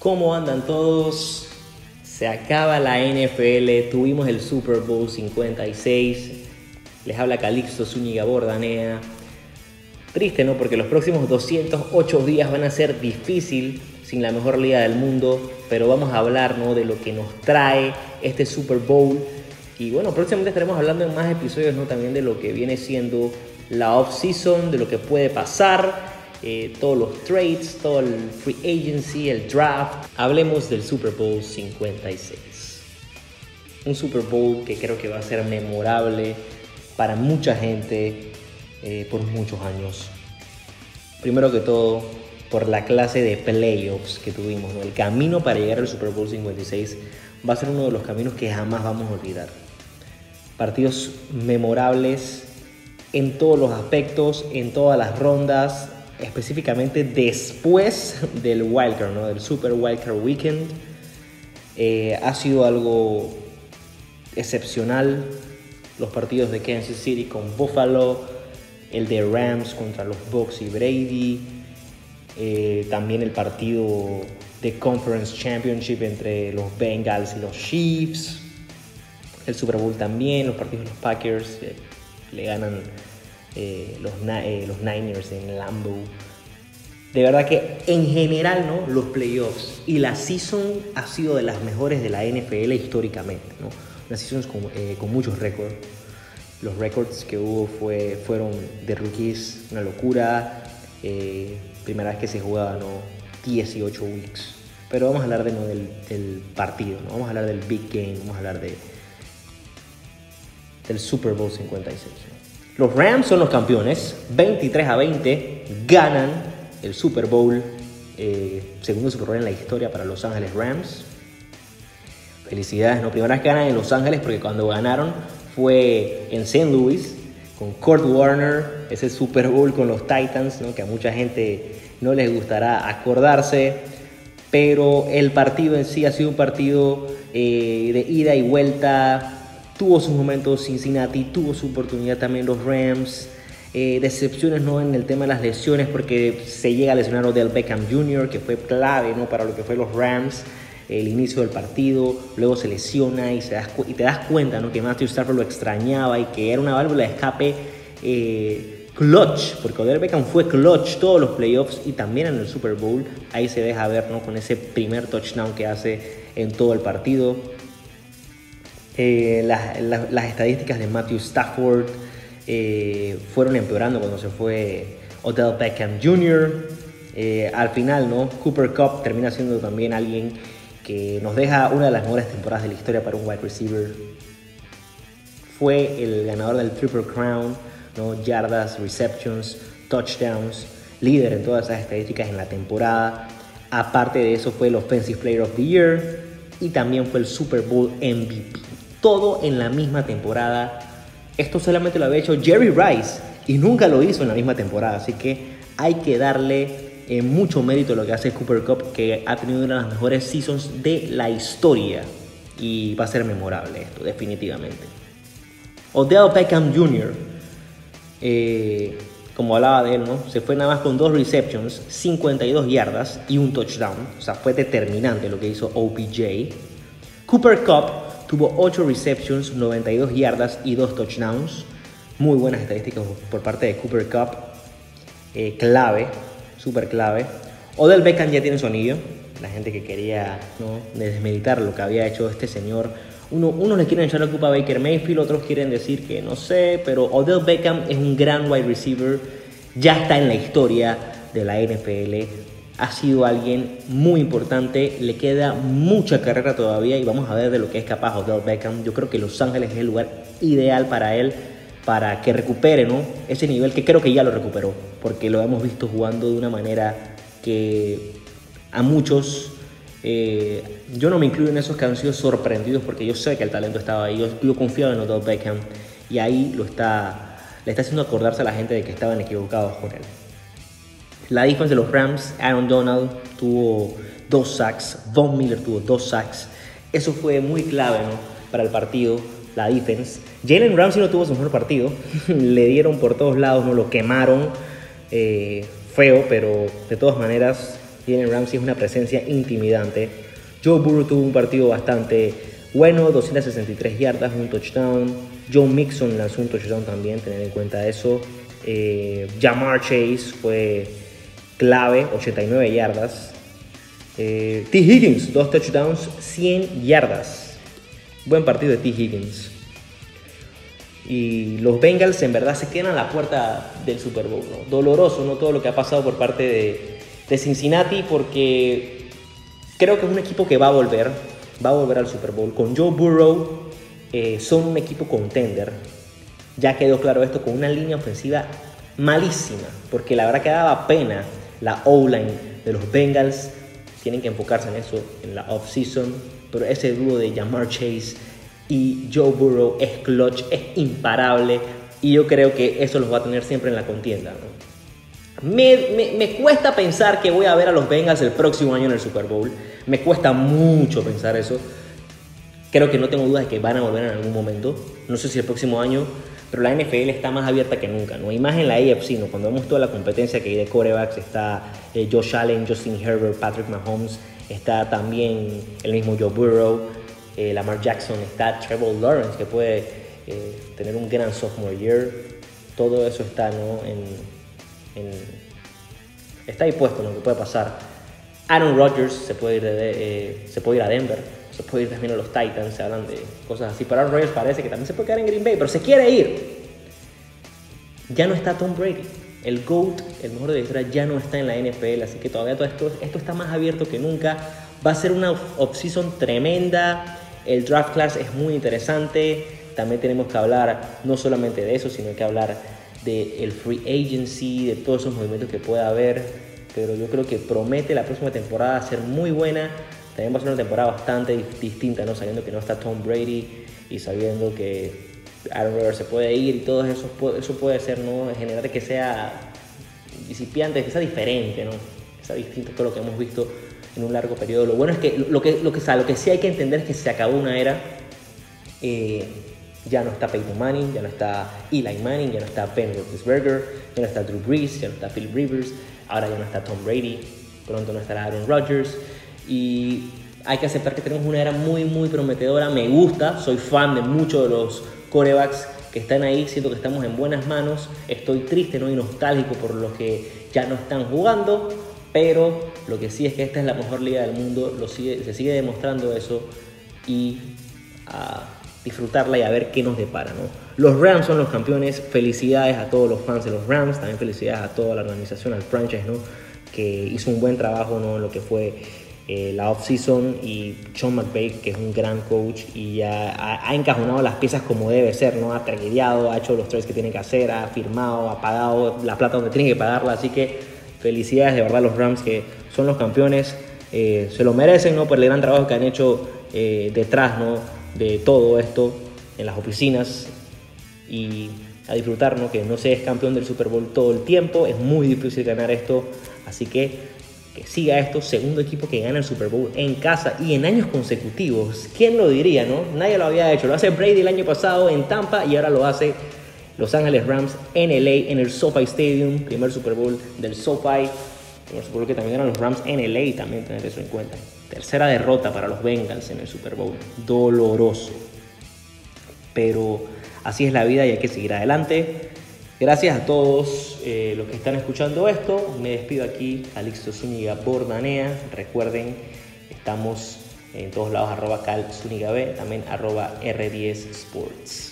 ¿Cómo andan todos? Se acaba la NFL, tuvimos el Super Bowl 56. Les habla Calixto Zúñiga Bordanea. Triste, ¿no? Porque los próximos 208 días van a ser difícil sin la mejor liga del mundo, pero vamos a hablar, ¿no? De lo que nos trae este Super Bowl. Y bueno, próximamente estaremos hablando en más episodios, ¿no? También de lo que viene siendo la off-season, de lo que puede pasar eh, todos los trades, todo el free agency, el draft. Hablemos del Super Bowl 56. Un Super Bowl que creo que va a ser memorable para mucha gente eh, por muchos años. Primero que todo, por la clase de playoffs que tuvimos. El camino para llegar al Super Bowl 56 va a ser uno de los caminos que jamás vamos a olvidar. Partidos memorables en todos los aspectos, en todas las rondas, específicamente después del Wildcard, ¿no? del Super Wildcard Weekend. Eh, ha sido algo excepcional. Los partidos de Kansas City con Buffalo, el de Rams contra los Bucks y Brady, eh, también el partido de Conference Championship entre los Bengals y los Chiefs, el Super Bowl también, los partidos de los Packers eh, le ganan eh, los, eh, los Niners en Lambeau. De verdad que en general, ¿no? Los playoffs y la season ha sido de las mejores de la NFL históricamente, ¿no? Una season con, eh, con muchos récords. Los récords que hubo fue, fueron de rookies, una locura. primera vez que se jugaba, ¿no? 18 weeks. Pero vamos a hablar de, ¿no? del, partido, ¿no? Vamos a hablar del big game, vamos a hablar de, del Super Bowl 56. Los Rams son los campeones, 23 a 20, ganan el Super Bowl, eh, segundo Super Bowl en la historia para Los Ángeles Rams. Felicidades, ¿no? Primera vez que ganan en Los Ángeles porque cuando ganaron fue en St. Louis con Kurt Warner, ese Super Bowl con los Titans, ¿no? que a mucha gente no les gustará acordarse, pero el partido en sí ha sido un partido eh, de ida y vuelta, tuvo sus momentos Cincinnati, tuvo su oportunidad también los Rams. Eh, decepciones ¿no? en el tema de las lesiones porque se llega a lesionar Odell Beckham Jr., que fue clave ¿no? para lo que fue los Rams, el inicio del partido, luego se lesiona y, se y te das cuenta ¿no? que Matthew Stafford lo extrañaba y que era una válvula de escape eh, clutch, porque Odell Beckham fue clutch todos los playoffs y también en el Super Bowl, ahí se deja ver ¿no? con ese primer touchdown que hace en todo el partido. Eh, las, estadísticas de Matthew Stafford eh, fueron empeorando cuando se fue Odell Beckham Jr. Eh, al final, ¿no? Cooper Cup termina siendo también alguien que nos deja una de las mejores temporadas de la historia para un wide receiver. Fue el ganador del Triple Crown, ¿no? yardas, receptions, touchdowns, líder en todas esas estadísticas en la temporada. Aparte de eso, fue el Offensive Player of the Year y también fue el Super Bowl MVP todo en la misma temporada. Esto solamente lo había hecho Jerry Rice y nunca lo hizo en la misma temporada, así que hay que darle eh, mucho mérito a lo que hace Cooper Cup, que ha tenido una de las mejores seasons de la historia y va a ser memorable esto, definitivamente. Odell Beckham Jr., eh, como hablaba de él, ¿no? se fue nada más con dos receptions, 52 yardas y un touchdown, o sea, fue determinante lo que hizo OBJ. Cooper Cup Tuvo 8 receptions, 92 yardas y 2 touchdowns. Muy buenas estadísticas por parte de Cooper Cup. Eh, clave, súper clave. Odell Beckham ya tiene su anillo. La gente que quería ¿no? desmeditar lo que había hecho este señor. Uno, unos le quieren echar la culpa a Baker Mayfield, otros quieren decir que no sé, pero Odell Beckham es un gran wide receiver. Ya está en la historia de la NFL ha sido alguien muy importante, le queda mucha carrera todavía y vamos a ver de lo que es capaz Odell Beckham. Yo creo que Los Ángeles es el lugar ideal para él, para que recupere ¿no? ese nivel que creo que ya lo recuperó, porque lo hemos visto jugando de una manera que a muchos, eh, yo no me incluyo en esos que han sido sorprendidos porque yo sé que el talento estaba ahí, yo, yo confiaba en Odell Beckham y ahí lo está, le está haciendo acordarse a la gente de que estaban equivocados con él. La defensa de los Rams, Aaron Donald tuvo dos sacks, Von Miller tuvo dos sacks. Eso fue muy clave ¿no? para el partido, la defense. Jalen Ramsey no tuvo su mejor partido. Le dieron por todos lados, no lo quemaron. Eh, feo, pero de todas maneras, Jalen Ramsey es una presencia intimidante. Joe Burrow tuvo un partido bastante bueno, 263 yardas, un touchdown. Joe Mixon lanzó un touchdown también, tener en cuenta eso. Eh, Jamar Chase fue clave, 89 yardas. Eh, T. Higgins, dos touchdowns, 100 yardas. Buen partido de T. Higgins. Y los Bengals en verdad se quedan a la puerta del Super Bowl. Doloroso ¿no? todo lo que ha pasado por parte de, Cincinnati porque creo que es un equipo que va a volver, va a volver al Super Bowl. Con Joe Burrow eh, son un equipo contender. Ya quedó claro esto con una línea ofensiva malísima, porque la verdad que daba pena la O-line de los Bengals. Tienen que enfocarse en eso en la off-season, pero ese dúo de Jamar Chase y Joe Burrow es clutch, es imparable y yo creo que eso los va a tener siempre en la contienda. Me, me, cuesta pensar que voy a ver a los Bengals el próximo año en el Super Bowl. Me cuesta mucho pensar eso. Creo que no tengo dudas de que van a volver en algún momento. No sé si el próximo año, pero la NFL está más abierta que nunca. ¿no? hay más en la AFC, ¿no? cuando vemos toda la competencia que hay de corebacks, está eh, Josh Allen, Justin Herbert, Patrick Mahomes, está también el mismo Joe Burrow, eh, Lamar Jackson, está Trevor Lawrence, que puede eh, tener un gran sophomore year. Todo eso está ¿no? en, está ahí lo que puede pasar. Aaron Rodgers se puede ir, eh, se puede ir a Denver, se puede ir también a los Titans, se hablan de cosas así. Pero Aaron Rodgers parece que también se puede quedar en Green Bay, pero se quiere ir. Ya no está Tom Brady. El GOAT, el mejor de la historia, ya no está en la NFL, así que todavía todo esto, esto está más abierto que nunca. Va a ser una off-season tremenda. El draft class es muy interesante. También tenemos que hablar no solamente de eso, sino que hablar del free agency, de todos esos movimientos que pueda haber. Pero yo creo que promete la próxima temporada ser muy buena. También va a ser una temporada bastante distinta, ¿no? Sabiendo que no está Tom Brady y sabiendo que Aaron Rodgers se puede ir y todo eso, eso puede ser, ¿no? Generar que sea disipiante, que sea diferente, ¿no? Que sea distinto a lo que hemos visto en un largo periodo. Lo bueno es que lo que, lo que, lo que sí hay que entender es que se acabó una era. Eh, ya no está Peyton Manning, ya no está Eli Manning, ya no está Ben Roethlisberger, ya no está Drew Brees, ya no está Phil Rivers, ahora ya no está Tom Brady, pronto no estará Aaron Rodgers. Y hay que aceptar que tenemos una era muy, muy prometedora. Me gusta, soy fan de muchos de los corebacks que están ahí, siento que estamos en buenas manos. Estoy triste ¿no? y nostálgico por los que ya no están jugando, pero lo que sí es que esta es la mejor liga del mundo, se sigue demostrando eso y a disfrutarla y a ver qué nos depara. ¿no? Los Rams son los campeones, felicidades a todos los fans de los Rams, también felicidades a toda la organización, al franchise, ¿no? que hizo un buen trabajo ¿no? en lo que fue eh, la off-season y Sean McVay, que es un gran coach y ya ha, encajonado las piezas como debe ser, ¿no? ha tragueado, ha hecho los trades que tiene que hacer, ha firmado, ha pagado la plata donde tiene que pagarla, así que felicidades de verdad a los Rams que son los campeones, eh, se lo merecen ¿no? por el gran trabajo que han hecho eh, detrás ¿no? de todo esto en las oficinas y a disfrutar, ¿no? que no se es campeón del Super Bowl todo el tiempo, es muy difícil ganar esto, así que que siga esto, segundo equipo que gana el Super Bowl en casa y en años consecutivos. ¿Quién lo diría, no? Nadie lo había hecho. Lo hace Brady el año pasado en Tampa y ahora lo hace Los Ángeles Rams en LA, en el SoFi Stadium, primer Super Bowl del SoFi. Primer que también ganan los Rams en LA, también tener eso en cuenta. Tercera derrota para los Bengals en el Super Bowl. Doloroso. Pero así es la vida y hay que seguir adelante. Gracias a todos eh, los que están escuchando esto. Me despido aquí, Calixto Zúñiga Bordanea. Recuerden, estamos en todos lados, arroba Cal Zúñiga B, también arroba R10 Sports.